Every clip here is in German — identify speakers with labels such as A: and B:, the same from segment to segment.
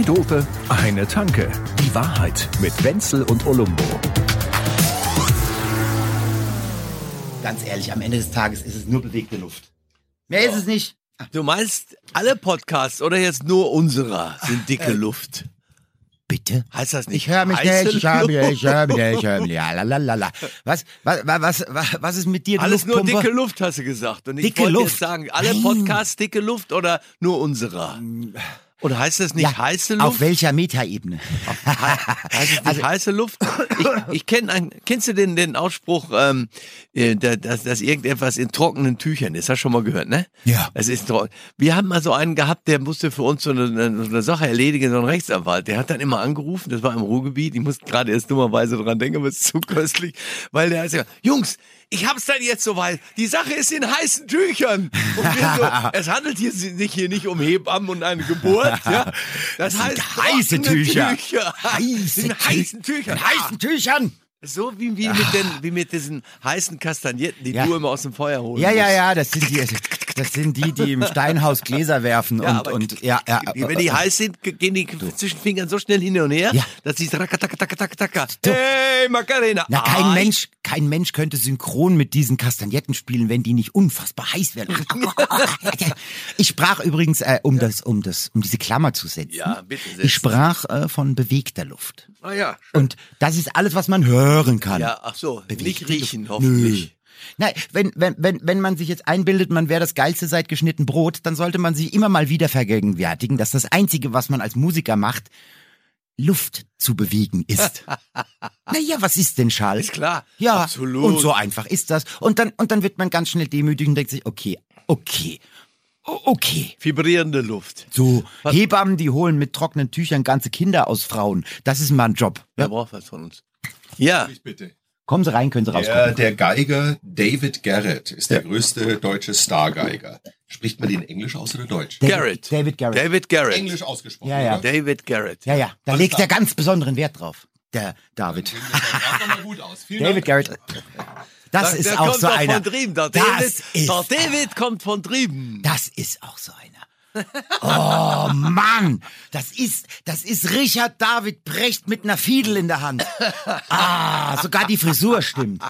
A: Zwei Dope, eine Tanke. Die Wahrheit mit Wenzel und Olumbo.
B: Ganz ehrlich, am Ende des Tages ist es nur bewegte Luft. Mehr ist es nicht.
C: Du meinst, alle Podcasts oder jetzt nur unserer sind dicke Luft?
B: Bitte?
C: Heißt das nicht?
B: Ich höre mich nicht, ich höre mich nicht, ich höre mich nicht, ich höre mich nicht. Ja, lalalala. Was, was, was, was, was ist mit dir, du
C: Alles nur dicke Luft, hast du gesagt. Und ich
B: Dicke
C: wollte
B: Luft?
C: jetzt sagen, alle. Podcasts dicke Luft oder nur unserer? Und heißt das nicht
B: Ja,
C: heiße Luft?
B: Auf welcher Metaebene?
C: Heißt es nicht
B: Also-
C: heiße Luft? Ich, ich kenne ein, kennst du den, den Ausspruch, ähm, äh, da- dass, dass irgendetwas in trockenen Tüchern ist? Hast du schon mal gehört, ne?
B: Ja.
C: Es ist trocken. Wir haben mal so einen gehabt, der musste für uns so eine, so eine Sache erledigen, so ein Rechtsanwalt. Der hat dann immer angerufen, das war im Ruhrgebiet. Ich muss gerade erst dummerweise dran denken, aber es ist zu köstlich, weil der hat gesagt, Jungs, ich hab's dann jetzt soweit. Die Sache ist in heißen Tüchern. So, es handelt hier sich hier nicht um Hebammen und eine Geburt, ja. Das,
B: sind
C: heißt
B: heiße Tücher.
C: Tücher.
B: Heiße
C: in heißen Tüchern.
B: In heißen Tüchern.
C: So wie, wie, mit den, wie mit diesen heißen Kastagnetten, die
B: Ja.
C: du immer aus dem Feuer holst.
B: Ja, ja, ja, das sind die, das sind die, die im Steinhaus Gläser werfen
C: Ja,
B: und, und, ja, ja.
C: Wenn die heiß sind, ge- gehen die zwischen Fingern so schnell hin und her,
B: Ja.
C: dass sie taka taka taka taka taka. Hey, Macarena.
B: Na, kein
C: Ah,
B: Mensch, kein Mensch könnte synchron mit diesen Kastagnetten spielen, wenn die nicht unfassbar heiß wären. Ich sprach übrigens, äh, um das, um das, um diese Klammer zu setzen.
C: Ja, bitte setz.
B: Ich sprach äh, von bewegter Luft.
C: Ah ja,
B: Und das ist alles, was man hören kann.
C: ja, ach so, nicht
B: Bewegte
C: riechen,
B: Luft.
C: hoffentlich.
B: Nein, wenn, wenn, wenn, wenn man sich jetzt einbildet, man wäre das geilste seit geschnitten Brot, dann sollte man sich immer mal wieder vergegenwärtigen, dass das Einzige, was man als Musiker macht, Luft zu bewegen ist. naja, was ist denn Schall?
C: Ist klar.
B: Ja,
C: Absolut.
B: und so einfach ist das. Und dann, und dann wird man ganz schnell demütig und denkt sich, okay, okay, okay.
C: Vibrierende Luft.
B: So, Hebammen, die holen mit trockenen Tüchern ganze Kinder aus Frauen. Das ist mal ein Job.
C: Wer braucht was von uns? Ja,
D: Bitte.
B: Kommen Sie rein, können Sie
D: Der,
B: rauskommen.
D: der Geiger David Garrett ist der größte deutsche Stargeiger. Spricht man den Englisch aus oder Deutsch?
B: David-
C: Garrett.
B: David Garrett.
C: David Garrett.
D: Englisch ausgesprochen.
B: Ja, ja.
D: Oder?
C: David Garrett.
B: Ja, ja, da
D: Alles
B: legt
D: klar.
B: er ganz besonderen Wert drauf. Der David.
D: Das sah doch mal gut aus. Vielen
B: David
D: Dank.
B: Garrett. Das
C: Der-
B: ist
C: der
B: auch
C: kommt
B: so einer.
C: von drüben. Der
B: das
C: David,
B: ist,
C: der David kommt von drüben.
B: das ist auch so einer. Oh Mann, das ist, das ist Richard David Brecht mit einer Fiedel in der Hand. Ah, sogar die Frisur stimmt.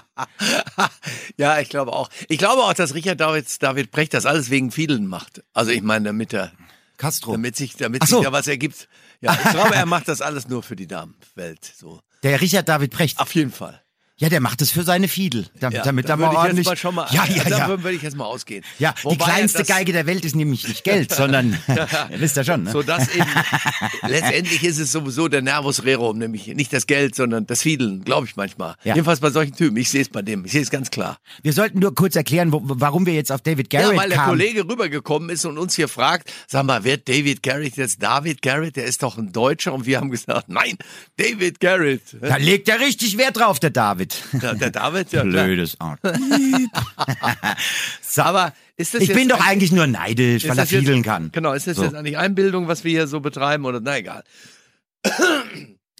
C: Ja, ich glaube auch. Ich glaube auch, dass Richard David, David Brecht das alles wegen Fiedeln macht. Also ich meine, damit er,
B: Castro.
C: damit sich, damit
B: so.
C: sich da was ergibt. Ja, ich glaube, er macht das alles nur für die Damenwelt. So.
B: Der Richard David Brecht.
C: Auf jeden Fall.
B: Ja, der macht es für seine Fiedel. Damit,
C: Ja,
B: damit
C: da
B: mal
C: würde ich
B: ordentlich.
C: mal schon mal,
B: ja, ja, ja.
C: Davon würde ich jetzt mal ausgehen.
B: Ja, die
C: Wobei er
B: kleinste Geige der Welt ist nämlich nicht Geld, sondern, wisst ihr schon, ne?
C: So dass eben, letztendlich ist es sowieso der Nervus rerum, nämlich nicht das Geld, sondern das Fiedeln, glaube ich manchmal.
B: Ja.
C: Jedenfalls bei solchen Typen. Ich sehe es bei dem. Ich sehe es ganz klar.
B: Wir sollten nur kurz erklären, wo, warum wir jetzt auf David Garrett
C: ja, weil der
B: kamen.
C: Kollege rübergekommen ist und uns hier fragt, sag mal, wer David Garrett jetzt David Garrett? Der ist doch ein Deutscher. Und wir haben gesagt, nein, David Garrett.
B: Da legt er richtig Wert drauf, der David.
C: Der, der David, ja.
B: Blödes Arsch.
C: Aber ist das
B: Ich
C: jetzt
B: bin doch eigentlich nur neidisch, weil er
C: das jetzt-
B: fiedeln kann.
C: Genau, ist das
B: So.
C: jetzt eigentlich Einbildung, was wir hier so betreiben oder na egal.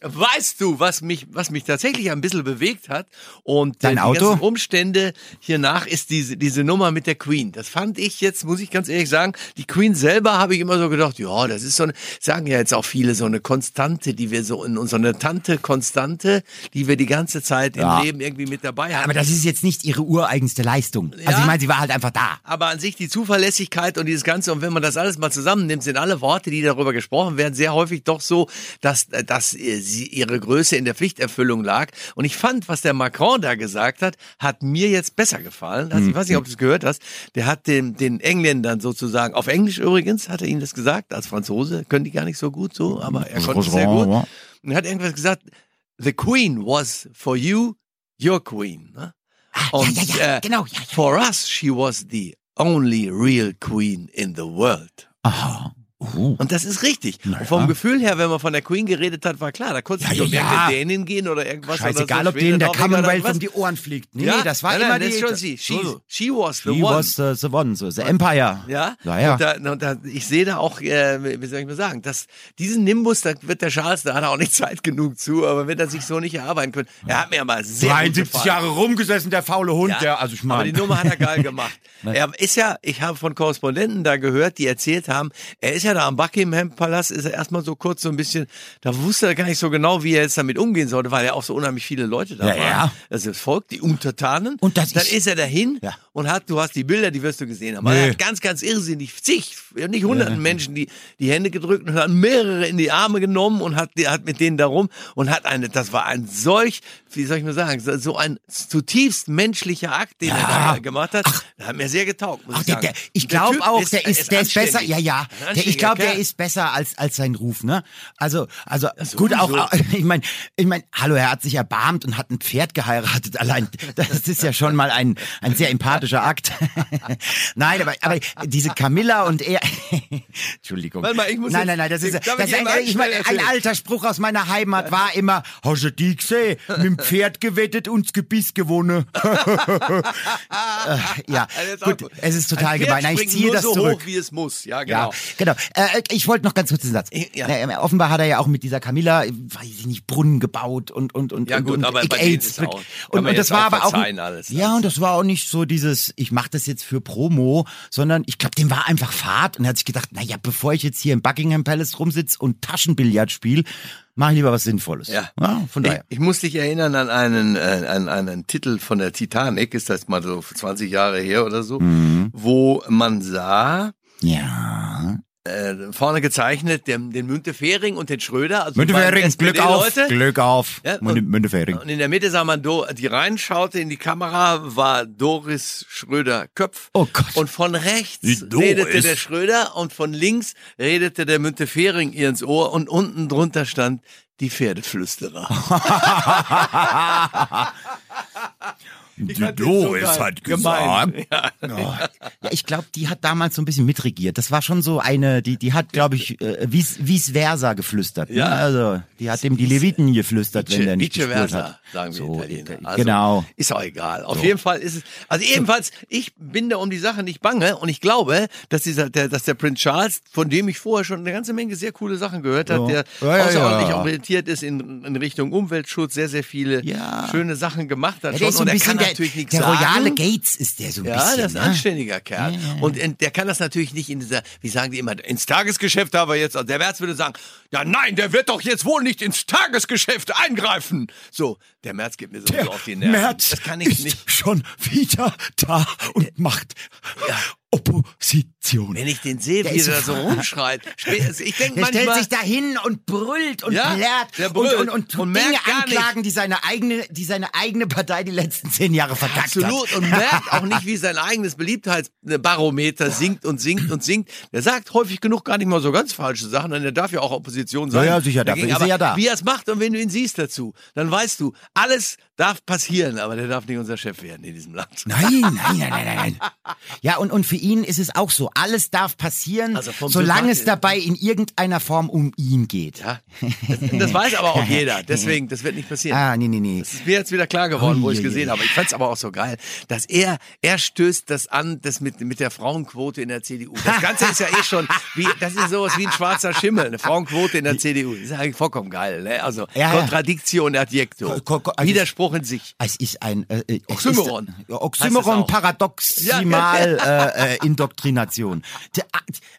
C: Weißt du, was mich, was mich tatsächlich ein bisschen bewegt hat und
B: Dein
C: die
B: Auto?
C: ganzen Umstände hiernach ist diese, diese Nummer mit der Queen. Das fand ich jetzt, muss ich ganz ehrlich sagen, die Queen selber habe ich immer so gedacht, ja, das ist so eine, sagen ja jetzt auch viele, so eine Konstante, die wir so in unserer Tante Konstante, die wir die ganze Zeit
B: Ja.
C: im Leben irgendwie mit dabei haben.
B: Aber das ist jetzt nicht ihre ureigenste Leistung. Also
C: Ja.
B: ich meine, sie war halt einfach da.
C: Aber an sich die Zuverlässigkeit und dieses Ganze, und wenn man das alles mal zusammennimmt, sind alle Worte, die darüber gesprochen werden, sehr häufig doch so, dass, äh, dass äh, sie, ihre Größe in der Pflichterfüllung lag. Und ich fand, was der Macron da gesagt hat, hat mir jetzt besser gefallen. Also, ich weiß nicht, ob du es gehört hast. Der hat den, den Engländern sozusagen, auf Englisch übrigens, hat er ihnen das gesagt, als Franzose, können die gar nicht so gut so, aber er konnte es sehr gut. Und er hat irgendwas gesagt, the Queen was for you, your Queen. Ne? Und
B: ja, ja,
C: äh,
B: genau, ja, ja.
C: for us, she was the only real queen in the world.
B: Aha. Uh.
C: Und das ist richtig. Und vom
B: ja.
C: Gefühl her, wenn man von der Queen geredet hat, war klar, da konnte
B: Ja,
C: nicht um
B: ja, ja.
C: Dänin gehen oder irgendwas.
B: Scheißegal,
C: oder
B: ob
C: so,
B: denen der Commonwealth um
C: was.
B: die Ohren fliegt. Nee,
C: ja?
B: das war
C: nein,
B: immer
C: nein,
B: die...
C: das ist schon sie. She,
B: So,
C: she was the
B: She
C: one.
B: was the, the one, so the Empire.
C: Ja,
B: Ja, ja.
C: Und da, und da, ich sehe da auch, äh, wie soll ich mal sagen, dass diesen Nimbus, da wird der Charles, da hat er auch nicht Zeit genug zu, aber wird er sich so nicht erarbeiten können. Er hat mir aber sehr gut
B: 73
C: gefallen.
B: Jahre rumgesessen, der faule Hund,
C: Ja,
B: der, also ich
C: aber die Nummer hat er geil gemacht. er ist ja, ich habe von Korrespondenten da gehört, die erzählt haben, er ist ja Sprecher da am Buckingham Palast ist er erstmal so kurz so ein bisschen, da wusste er gar nicht so genau, wie er jetzt damit umgehen sollte, weil ja auch so unheimlich viele Leute da
B: Ja,
C: waren.
B: ja.
C: Also das Volk, die Untertanen.
B: Und das
C: dann
B: ist-
C: ist, er dahin
B: Ja.
C: und hat, du hast die Bilder, die wirst du gesehen haben.
B: Nee.
C: Er hat ganz, ganz irrsinnig zig, nicht hunderten Menschen die, die Hände gedrückt und hat mehrere in die Arme genommen und hat, hat mit denen darum und hat eine, das war ein solch, wie soll ich mal sagen, so- ein zutiefst menschlicher Akt, den er
B: Ja.
C: da gemacht hat. Das hat mir sehr getaugt, muss
B: Ach,
C: ich
B: der,
C: sagen.
B: der, ich glaube auch, der ist, der ist besser. Ja, ja. Der,
C: anständiger
B: glaube, der ist besser als als sein Ruf, ne? Also, also
C: so,
B: gut auch.
C: sowieso.
B: Ich meine, ich meine, hallo, er hat sich erbarmt und hat ein Pferd geheiratet. Allein, das ist ja schon mal ein ein sehr empathischer Akt. nein, aber aber diese Camilla und er. Entschuldigung.
C: Warte mal, ich muss
B: nein, nein, nein, das ist,
C: ich
B: das ist
C: eben
B: ein, ich
C: einstellen?
B: ein alter Spruch aus meiner Heimat war immer: Hast du die gesehen? Mit dem Pferd gewettet und das Gebiss gewonnen. Äh, ja, gut,
C: auch-
B: es ist total gemein. Nein, ich ziehe das
C: so
B: zurück.
C: hoch, wie es muss. Ja,
B: Ja,
C: genau.
B: Genau. Äh, ich wollte noch ganz kurz den Satz.
C: Ja.
B: Na, offenbar hat er ja auch mit dieser Camilla, weiß ich nicht, Brunnen gebaut und und und
C: Ja,
B: und,
C: gut,
B: und
C: aber bei
B: AIDS
C: ist auch-
B: und, und das war aber auch
C: verzeihen alles.
B: ja und das war auch nicht so dieses, ich mache das jetzt für Promo, sondern ich glaube, dem war einfach Fahrt und er hat sich gedacht, na ja, bevor ich jetzt hier im Buckingham Palace rumsitz und Taschenbillard spiele, mache ich lieber was Sinnvolles.
C: Ja.
B: von
C: Ich,
B: daher.
C: ich muss dich erinnern an einen, äh, an einen Titel von der Titanic, ist das mal so 20 Jahre her oder so,
B: Mhm.
C: wo man sah,
B: Ja.
C: Äh, vorne gezeichnet, den, den Müntefering und den Schröder. Also
B: Müntefering, Glück auf. Glück auf.
C: Ja, und-
B: Müntefering.
C: Und in der Mitte sah man, Do, die reinschaute in die Kamera, war Doris Schröder-Köpf.
B: Oh Gott.
C: Und von rechts redete der Schröder und von links redete der Müntefering ihr ins Ohr und unten drunter stand die Pferdeflüsterer.
B: Die
C: den so geil. Gemein. Ja.
B: Ja, ich glaube, die hat damals so ein bisschen mitregiert. Das war schon so eine, die, die hat, glaube ich, äh, vice, vice versa geflüstert.
C: Ja.
B: Ne? Also, die hat dem die Leviten geflüstert, wenn der nicht
C: Vice versa,
B: hat.
C: sagen wir
B: So,
C: Italiener.
B: äh,
C: Also,
B: genau.
C: Ist auch egal. Auf jeden Fall ist es, also ebenfalls, ich bin da um die Sache nicht bange und ich glaube, dass dieser, der, dass der Prinz Charles, von dem ich vorher schon eine ganze Menge sehr coole Sachen gehört habe,
B: Ja.
C: der
B: Ja, ja,
C: außerordentlich
B: ja.
C: orientiert ist in, in Richtung Umweltschutz, sehr, sehr viele
B: Ja.
C: schöne Sachen gemacht hat.
B: Ja,
C: schon.
B: der ist so
C: und
B: ein
C: er
B: bisschen
C: kann
B: der,
C: natürlich nichts
B: der
C: sagen.
B: royale Gates ist der so ein
C: Ja,
B: bisschen.
C: das ist ein
B: ne?
C: anständiger Kerl. Und in, der kann das natürlich nicht in dieser, wie sagen die immer, ins Tagesgeschäft aber jetzt, also der Merz würde sagen, ja nein, der wird doch jetzt wohl nicht ins Tagesgeschäft eingreifen. So, der Merz geht mir so
B: Der
C: auf die Nerven.
B: Merz
C: das kann ich
B: ist
C: nicht.
B: schon wieder da und macht
C: Ja.
B: Opposition.
C: Wenn ich den sehe, wie er
B: so-
C: so rumschreit. Ich denke
B: Der stellt
C: manchmal,
B: sich da hin und brüllt und
C: Ja,
B: plärt
C: der brüllt
B: und, und, und,
C: und
B: Dinge
C: nicht-
B: anklagen, die seine eigene, die seine eigene Partei die letzten zehn Jahre verkackt
C: Absolut
B: hat.
C: und merkt auch nicht, wie sein eigenes Beliebtheitsbarometer sinkt und sinkt und sinkt. Der sagt häufig genug gar nicht mal so ganz falsche Sachen, denn er darf ja auch Opposition sein.
B: Ja, ja, sicher, dafür ist er ja da.
C: Wie er es macht und wenn du ihn siehst dazu, dann weißt du, alles darf passieren, aber der darf nicht unser Chef werden in diesem Land.
B: Nein, nein, nein, nein, nein. Ja, und, und für ihn ist es auch so. Alles darf passieren,
C: Also
B: solange es
C: Sympathie-
B: dabei in irgendeiner Form um ihn geht.
C: Ja, das, das weiß aber auch jeder. Deswegen, das wird nicht passieren.
B: Ah, nee, nee, nee.
C: Das ist mir jetzt wieder klar geworden, wo ich es gesehen
B: ui.
C: habe. Ich fand's aber auch so geil, dass er, er stößt das an, das mit, mit der Frauenquote in der CDU. Das Ganze ist ja eh schon, wie, das ist sowas wie ein schwarzer Schimmel, eine Frauenquote in der CDU. Das ist eigentlich vollkommen geil, ne? Also,
B: Ja, ja.
C: Contradictio adjecto.
B: Ko- ko- ko- also-
C: Widerspruch in sich.
B: Es ist ein äh, äh, es
C: Oxymoron.
B: Ist, ja, Oxymoron,
C: auch.
B: paradoximal äh, äh, Indoktrination. Der,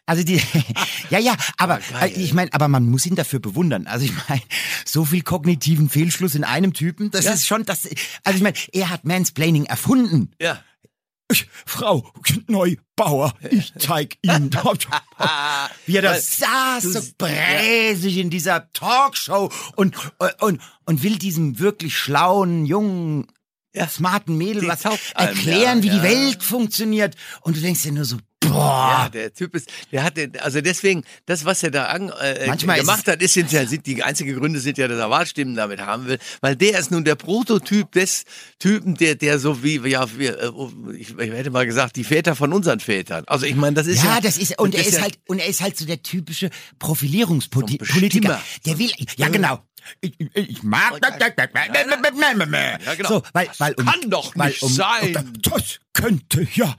B: Also die, ja, ja, aber
C: geil.
B: äh, ich meine, aber man muss ihn dafür bewundern. Also ich meine, so viel kognitiven Fehlschluss in einem Typen, das
C: Ja.
B: ist schon das. Also ich meine, er hat Mansplaining erfunden.
C: Ja.
B: Frau Neubauer, ich zeig Ihnen, wie er da saß, so bräsig in dieser Talkshow und, und, und will diesem wirklich schlauen, jungen,
C: Ja.
B: smarten Mädel
C: Die
B: was
C: einem,
B: erklären,
C: ja,
B: wie die
C: ja.
B: Welt funktioniert. Und du denkst dir nur so,
C: Ja,
B: boah.
C: der Typ ist, der hat, den- also deswegen, das, was er da an, äh,
B: Manchmal ist
C: gemacht hat, ist, sind ja, sind, die einzige Gründe sind ja, dass er Wahlstimmen damit haben will, weil der ist nun der Prototyp des Typen, der, der so wie, ja, wir, äh, ich, ich hätte mal gesagt, die Väter von unseren Vätern. Also ich meine, das ist ja,
B: Ja, das ist, und
C: das
B: er ist
C: ja-
B: halt, und er ist halt so der typische Profilierungspolitiker. Der will, ja genau. Ich, ich mag das.
C: Ja, genau.
B: So, weil, weil um,
C: kann doch
B: weil
C: nicht
B: um,
C: sein.
B: Das könnte, ja.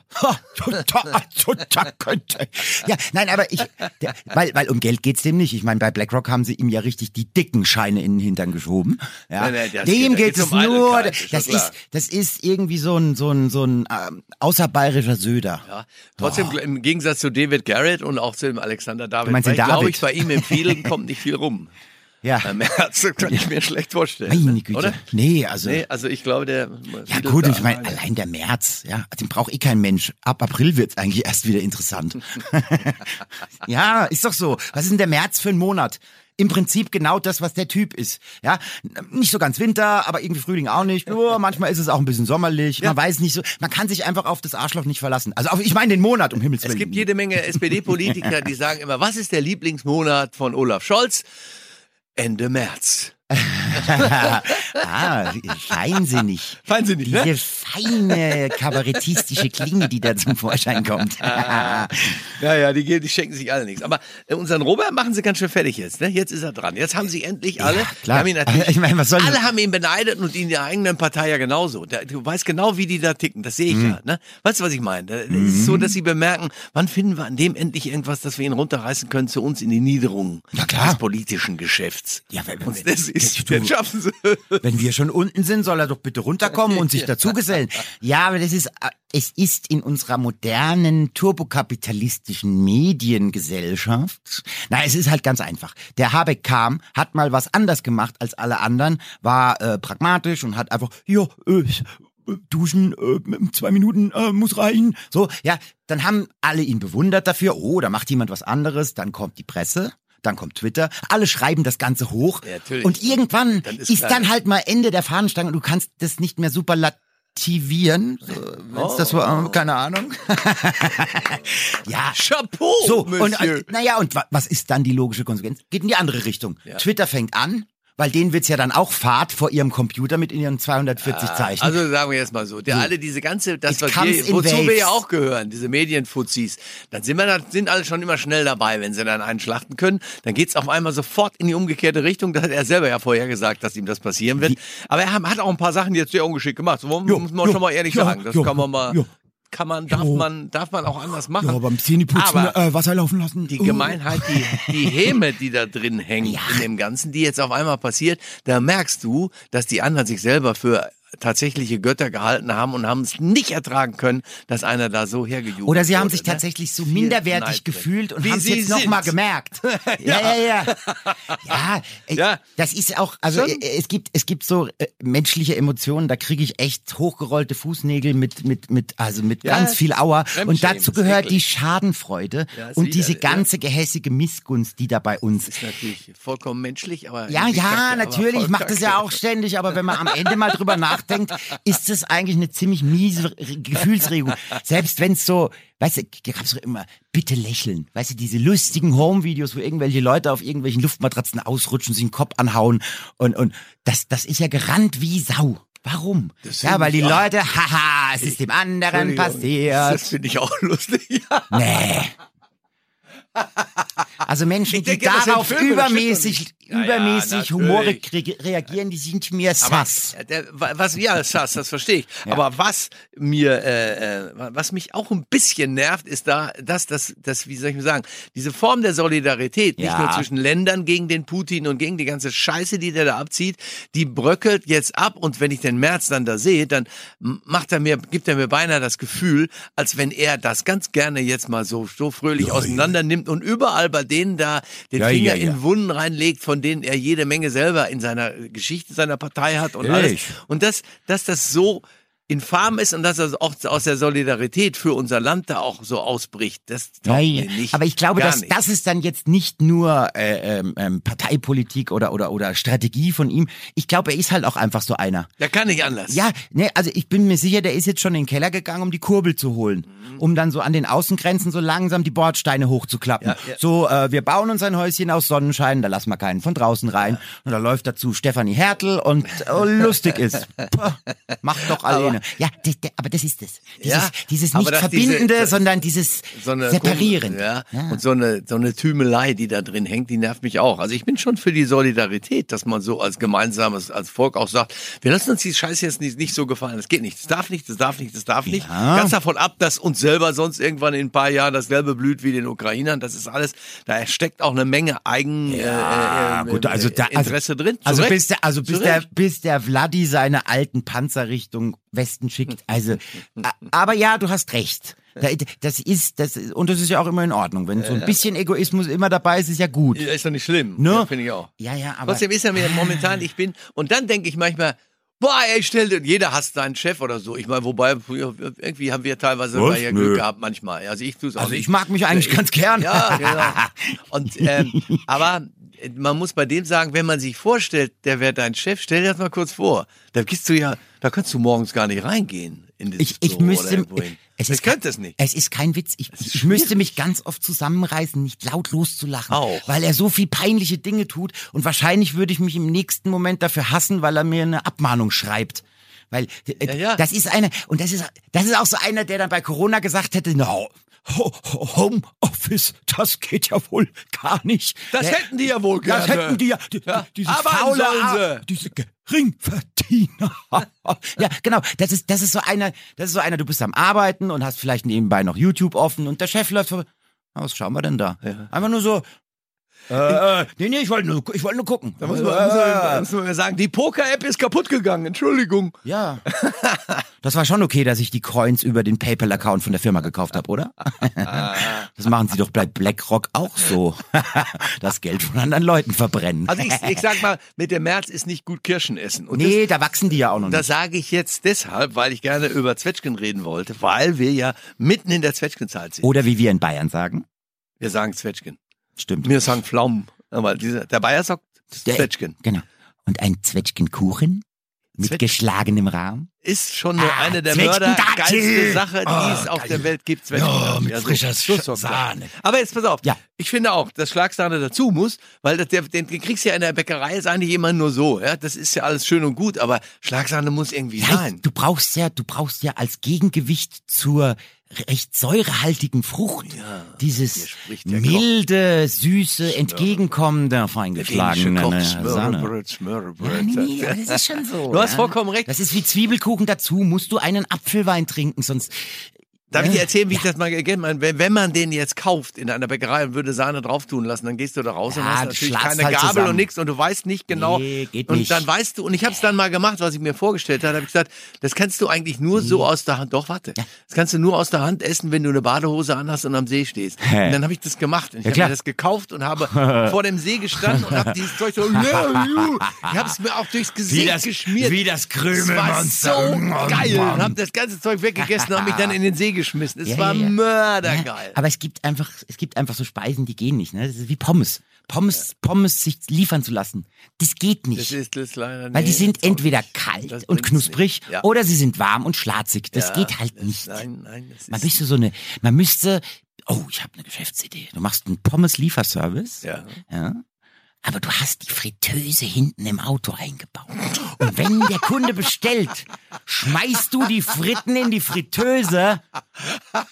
B: Total, total könnte. Ja, nein, aber ich, der, weil, weil um Geld geht's dem nicht. Ich meine, bei BlackRock haben sie ihm ja richtig die dicken Scheine in den Hintern geschoben. Ja.
C: Nein, nein,
B: dem
C: geht-
B: es
C: um
B: nur,
C: ist
B: das ist, das ist irgendwie so ein, so ein, so ein ähm, außerbayerischer Söder.
C: Ja, trotzdem im Gegensatz zu David Garrett und auch zu dem Alexander David, glaube ich, bei ihm im vielen kommt nicht viel rum.
B: Ja.
C: Beim März kann ich mir schlecht vorstellen.
B: Meine Güte.
C: Oder?
B: Nee, also.
C: Nee, also ich glaube, der.
B: Ja gut, ich meine, allein der März, ja, den braucht eh kein Mensch. Ab April wird's eigentlich erst wieder interessant. ja, ist doch so. Was ist denn der März für ein Monat? Im Prinzip genau das, was der Typ ist. Ja, nicht so ganz Winter, aber irgendwie Frühling auch nicht. Nur manchmal ist es auch ein bisschen sommerlich. Man weiß nicht so. Man kann sich einfach auf das Arschloch nicht verlassen. Also auf, ich meine den Monat um Himmels Willen.
C: Es gibt jede Menge SPD-Politiker, die sagen immer, was ist der Lieblingsmonat von Olaf Scholz? Ende März.
B: Ah, feinsinnig.
C: Feinsinnig, ne?
B: Diese feine kabarettistische Klinge, die da zum Vorschein kommt.
C: Ja, ja, die, die schenken sich alle nichts. Aber äh, unseren Robert machen sie ganz schön fertig jetzt. Ne? Jetzt ist er dran. Jetzt haben sie endlich alle.
B: klar.
C: Haben ihn
B: Ich meine, was soll
C: alle haben ihn beneidet und in der eigenen Partei ja genauso. Du weißt genau, wie die da ticken. Das sehe ich
B: Mhm.
C: ja. Ne? Weißt du, was ich meine? Es ist so, dass sie bemerken, wann finden wir an dem endlich irgendwas, dass wir ihn runterreißen können zu uns in die Niederung
B: Na klar.
C: des politischen Geschäfts.
B: Ja, wenn- wenn-
C: ist,
B: du-
C: das schaffen sie.
B: Wenn wir schon unten sind, soll er doch bitte runterkommen und sich dazugesellen. Ja, aber das ist, äh, es ist in unserer modernen, turbokapitalistischen Mediengesellschaft. Na, es ist halt ganz einfach. Der Habeck kam, hat mal was anders gemacht als alle anderen, war äh, pragmatisch und hat einfach, ja, äh, Duschen, äh, zwei Minuten äh, muss reichen. So, ja, dann haben alle ihn bewundert dafür. Oh, da macht jemand was anderes. Dann kommt die Presse. Dann kommt Twitter. Alle schreiben das Ganze hoch.
C: Ja,
B: und irgendwann
C: Dann ist
B: ist, dann halt mal Ende der Fahnenstange und du kannst das nicht mehr superlativieren. So, wenn's das äh, keine Ahnung. ja.
C: Chapeau,
B: So, und,
C: Monsieur.
B: und naja, und wa- was ist dann die logische Konsequenz? Geht in die andere Richtung. Twitter fängt an, weil denen wird's ja dann auch Fahrt vor ihrem Computer mit ihren 240 Zeichen.
C: Also sagen wir jetzt mal so, der alle diese ganze, das was wir, wozu wir
B: waves.
C: ja auch gehören, diese Medienfuzis, dann sind wir, da sind alle schon immer schnell dabei, wenn sie dann einen schlachten können, dann geht's auf einmal sofort in die umgekehrte Richtung. Das hat er selber ja vorher gesagt, dass ihm das passieren wird. Aber er hat auch ein paar Sachen jetzt sehr ungeschickt gemacht. So
B: Jo,
C: muss man
B: jo,
C: schon mal ehrlich
B: ja,
C: sagen. Das
B: ja,
C: kann man mal,
B: ja.
C: Kann man, darf
B: Jo.
C: man, darf man auch anders machen.
B: ja, beim Zähneputzen
C: Aber
B: äh, Wasser laufen lassen.
C: die
B: Oh.
C: Gemeinheit, die, die Häme, die da drin hängt in dem Ganzen, die jetzt auf einmal passiert, da merkst du, dass die anderen sich selber für tatsächliche Götter gehalten haben und haben es nicht ertragen können, dass einer da so hergejubelt
B: Oder sie haben
C: wurde,
B: sich
C: ne?
B: tatsächlich so
C: Viel
B: minderwertig
C: Neid
B: gefühlt und haben es jetzt noch mal
C: sind.
B: gemerkt. ja, ja, ja. Ja, äh,
C: Ja.
B: das ist auch, also
C: Schon.
B: äh, es gibt es gibt so äh, menschliche Emotionen, da kriege ich echt hochgerollte Fußnägel mit mit mit also mit
C: Ja,
B: ganz viel Aua und dazu gehört die. Schadenfreude
C: Ja,
B: und
C: wieder-
B: diese
C: ja.
B: ganze gehässige Missgunst, die da bei uns
C: ist natürlich vollkommen menschlich, aber
B: ja, ja,
C: kacke,
B: natürlich, ich mache das ja auch ständig, aber wenn man am Ende mal drüber nachdenkt, ist das eigentlich eine ziemlich miese Re- Gefühlsregung. Selbst wenn es so, weißt du, gab's doch immer, bitte lächeln, weißt du, diese lustigen Home-Videos, wo irgendwelche Leute auf irgendwelchen Luftmatratzen ausrutschen, sich den Kopf anhauen und, und das, das ist ja gerannt wie Sau. Warum? Ja,
C: find
B: weil die Leute, haha, es ist dem anderen passiert.
C: Das finde ich auch lustig.
B: Nee. Also Menschen, die
C: denke, das sind
B: darauf
C: das doch
B: übermäßig,
C: nicht. Ja, ja,
B: humorig re reagieren, die sind mir
C: Aber
B: sass.
C: äh, der, wa- was ja Sass, das verstehe ich. Aber was mir, äh, äh, was mich auch ein bisschen nervt, ist da, dass das, das, wie soll ich mal sagen, diese Form der Solidarität nicht
B: Ja.
C: nur zwischen Ländern gegen den Putin und gegen die ganze Scheiße, die der da abzieht, die bröckelt jetzt ab. Und wenn ich den März dann da sehe, dann macht er mir, gibt er mir beinahe das Gefühl, als wenn er das ganz gerne jetzt mal so so fröhlich auseinander nimmt und überall bei denen da den
B: Ja,
C: Finger
B: ja, ja.
C: in Wunden reinlegt, von denen er jede Menge selber in seiner Geschichte seiner Partei hat und alles.
B: Ehrlich?
C: Und dass, dass das so infam ist und dass das auch aus der Solidarität für unser Land da auch so ausbricht, das taugt
B: Nein,
C: mir nicht.
B: aber ich glaube, dass
C: nicht.
B: das ist dann jetzt nicht nur äh, ähm, ähm, Parteipolitik oder oder oder Strategie von ihm. Ich glaube, er ist halt auch einfach so einer.
C: Der kann nicht anders.
B: Ja, ne, also ich bin mir sicher, der ist jetzt schon in den Keller gegangen, um die Kurbel zu holen, um dann so an den Außengrenzen so langsam die Bordsteine hochzuklappen.
C: Ja, ja.
B: So, äh, wir bauen uns ein Häuschen aus Sonnenschein, da lassen wir keinen von draußen rein. Und da läuft dazu Stefanie Hertel und oh, lustig ist. Puh, Macht doch alle genau. Ja, d- d- aber das ist es. Dieses,
C: Ja,
B: dieses nicht
C: diese-
B: Verbindende,
C: das-
B: sondern dieses
C: so
B: Separieren.
C: Ja, Und so eine, so eine Tümelei, die da drin hängt, die nervt mich auch. Also ich bin schon für die Solidarität, dass man so als gemeinsames, als Volk auch sagt, wir lassen uns die Scheiße jetzt nicht, nicht so gefallen. Das geht nicht. Das darf nicht, das darf nicht, das darf nicht.
B: Ja.
C: Ganz davon ab, dass uns selber sonst irgendwann in ein paar Jahren dasselbe blüht wie den Ukrainern. Das ist alles, da steckt auch eine Menge Eigen,
B: Ja,
C: äh, äh,
B: gut, also da, also,
C: Interesse drin. Zu
B: Also bis der, also bis der, bis der Vladi seine alten Panzer Richtung Westen schickt. Also, aber ja, du hast recht. Da- Das ist, das ist, und das ist ja auch immer in Ordnung. Wenn so ein bisschen Egoismus immer dabei ist, ist ja gut.
C: Ja, ist doch nicht schlimm.
B: Ne?
C: Ja, Finde ich auch.
B: Ja, ja, aber.
C: Trotzdem ist er mir momentan, ich bin, und dann denke ich manchmal, boah, ey, stell dir, jeder hasst seinen Chef oder so. Ich meine, wobei, irgendwie haben wir teilweise
B: Was?
C: ja
B: Nö.
C: Glück gehabt manchmal. Also ich tue es auch
B: also
C: nicht.
B: ich mag mich eigentlich ganz gern.
C: Ja, genau. Und, ähm, aber man muss bei dem sagen, wenn man sich vorstellt, der wäre dein Chef, stell dir das mal kurz vor. Da gehst du ja, da kannst du morgens gar nicht reingehen. In dieses
B: Ich, ich
C: Büro
B: müsste, es
C: ich
B: ist,
C: könnte es nicht.
B: Es ist kein Witz. Ich, ich müsste mich ganz oft zusammenreißen, nicht laut loszulachen,
C: Auch.
B: weil er so viel peinliche Dinge tut und wahrscheinlich würde ich mich im nächsten Moment dafür hassen, weil er mir eine Abmahnung schreibt. Weil äh,
C: Ja, ja.
B: das ist einer und das ist das ist auch so einer, der dann bei Corona gesagt hätte, no, Ho- Ho- Homeoffice, das geht ja wohl gar nicht.
C: Das
B: Der-
C: hätten die ja wohl
B: Das
C: gerne.
B: hätten die ja, die,
C: Ja,
B: diese
C: arbeiten
B: faule, Ar- diese Geringverdiener. ja, genau. Das ist, das ist so einer, das ist so einer, du bist am Arbeiten und hast vielleicht nebenbei noch YouTube offen und der Chef läuft vor. Na, Was schauen wir denn da? Einfach nur so. Äh, äh, nee, nee, ich wollte nur, ich wollte nur gucken.
C: Da muss man, muss man, muss man sagen, die Poker-App ist kaputt gegangen. Entschuldigung.
B: ja. Das war schon okay, dass ich die Coins über den PayPal-Account von der Firma gekauft habe, oder? Das machen sie doch bei BlackRock auch so. Das Geld von anderen Leuten verbrennen.
C: Also ich, ich sag mal, mit dem März ist nicht gut Kirschen essen. Und
B: nee, da wachsen die ja auch noch
C: das,
B: nicht.
C: das sage ich jetzt deshalb, weil ich gerne über Zwetschgen reden wollte, weil wir ja mitten in der Zwetschgenzeit sind.
B: Oder wie wir in Bayern sagen.
C: Wir sagen Zwetschgen.
B: Stimmt.
C: Wir sagen Pflaumen. Aber dieser, der Bayer sagt
B: Der-
C: Zwetschgen.
B: Genau. Und ein Zwetschgenkuchen mit
C: Zwetsch-
B: geschlagenem Rahmen.
C: Ist schon nur
B: Ah,
C: eine der
B: Zwetschgendattel.
C: mördergeilste Sache, die
B: Oh,
C: es auf
B: geil.
C: der Welt gibt.
B: Ja,
C: Zwetschgendattel.
B: mit
C: so-
B: frischer
C: so sorgt's
B: Sahne.
C: ja. Aber jetzt pass auf.
B: Ja.
C: Ich finde auch, dass Schlagsahne dazu muss, weil das, der, den, den kriegst du ja in der Bäckerei ist eigentlich immer nur so. Ja, das ist ja alles schön und gut, aber Schlagsahne muss irgendwie
B: Ja,
C: sein.
B: du brauchst ja, du brauchst ja als Gegengewicht zur recht säurehaltigen Frucht
C: hier
B: dieses milde, süße, entgegenkommende, feingeschlagene Sahne.
C: Smørrebrød.
B: Ja, nee, das ist schon so.
C: Du hast
B: ja.
C: vollkommen recht.
B: Das ist wie Zwiebelkuchen dazu, musst du einen Apfelwein trinken, sonst
C: Darf ich dir erzählen, wie ich das mal gegeben habe? Wenn, wenn man den jetzt kauft in einer Bäckerei und würde Sahne drauf tun lassen, dann gehst du da raus und hast natürlich keine
B: halt
C: Gabel
B: zusammen.
C: und nichts und du weißt nicht genau.
B: Nee, geht
C: und
B: nicht.
C: dann weißt du, und ich habe es dann mal gemacht, was ich mir vorgestellt habe, habe ich gesagt, das kannst du eigentlich nur so aus der Hand, doch warte, das kannst du nur aus der Hand essen, wenn du eine Badehose anhast und am See stehst. Und dann habe ich das gemacht und ich
B: Ja,
C: habe mir das gekauft und habe vor dem See gestanden und habe dieses Zeug so, ich habe es mir auch durchs Gesicht geschmiert.
B: wie das
C: Es war so geil und habe das ganze Zeug weggegessen und habe mich dann in den See geschmissen. Es
B: Ja,
C: war
B: ja,
C: mördergeil.
B: Aber es gibt einfach, es gibt einfach so Speisen, die gehen nicht, ne? Das ist wie Pommes. Pommes, Pommes sich liefern zu lassen. Das geht nicht.
C: Das ist das leider
B: weil die sind entweder
C: nicht.
B: kalt und knusprig
C: nicht.
B: Oder sie sind warm und schlatzig. Das geht halt nicht.
C: Nein, nein, das
B: Man
C: ist.
B: müsste so eine, man müsste, oh, ich habe eine Geschäftsidee. Du machst einen Pommes-Lieferservice.
C: Ja.
B: ja. Aber du hast die Fritteuse hinten im Auto eingebaut. Und wenn der Kunde bestellt, schmeißt du die Fritten in die Fritteuse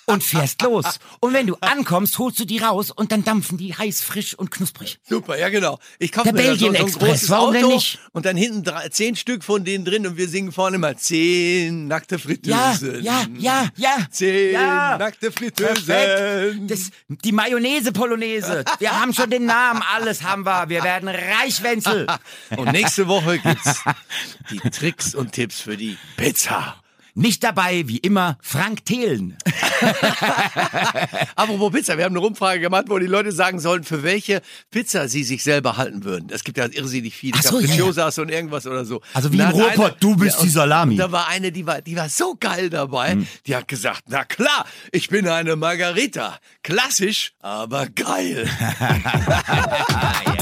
B: und fährst los. Und wenn du ankommst, holst du die raus und dann dampfen die heiß, frisch und knusprig.
C: Super, ja genau. Ich kaufe
B: Der
C: mir da so, so ein großes
B: warum
C: Auto
B: denn nicht?
C: und dann hinten drei, zehn Stück von denen drin und wir singen vorne mal zehn nackte
B: Ja,
C: Fritteusen.
B: ja, ja, ja.
C: Zehn
B: ja.
C: nackte. Fritteusen.
B: Das, die Mayonnaise-Polonaise. Wir haben schon den Namen, alles haben wir. Wir werden reich, Wenzel.
C: Und nächste Woche gibt's die Tricks und Tipps für die Pizza.
B: Nicht dabei, wie immer, Frank Thelen.
C: Apropos Pizza, wir haben eine Umfrage gemacht, wo die Leute sagen sollen, für welche Pizza sie sich selber halten würden. Es gibt ja irrsinnig viele.
B: Ach so, ja, ja.
C: Capricciosa's und irgendwas oder so.
B: Also wie im
C: hat
B: Ruhrpott, du bist
C: und-
B: die Salami.
C: Da war eine, die war, die war so geil dabei.
B: Hm.
C: Die hat gesagt, na klar, ich bin eine Margarita. Klassisch, aber geil.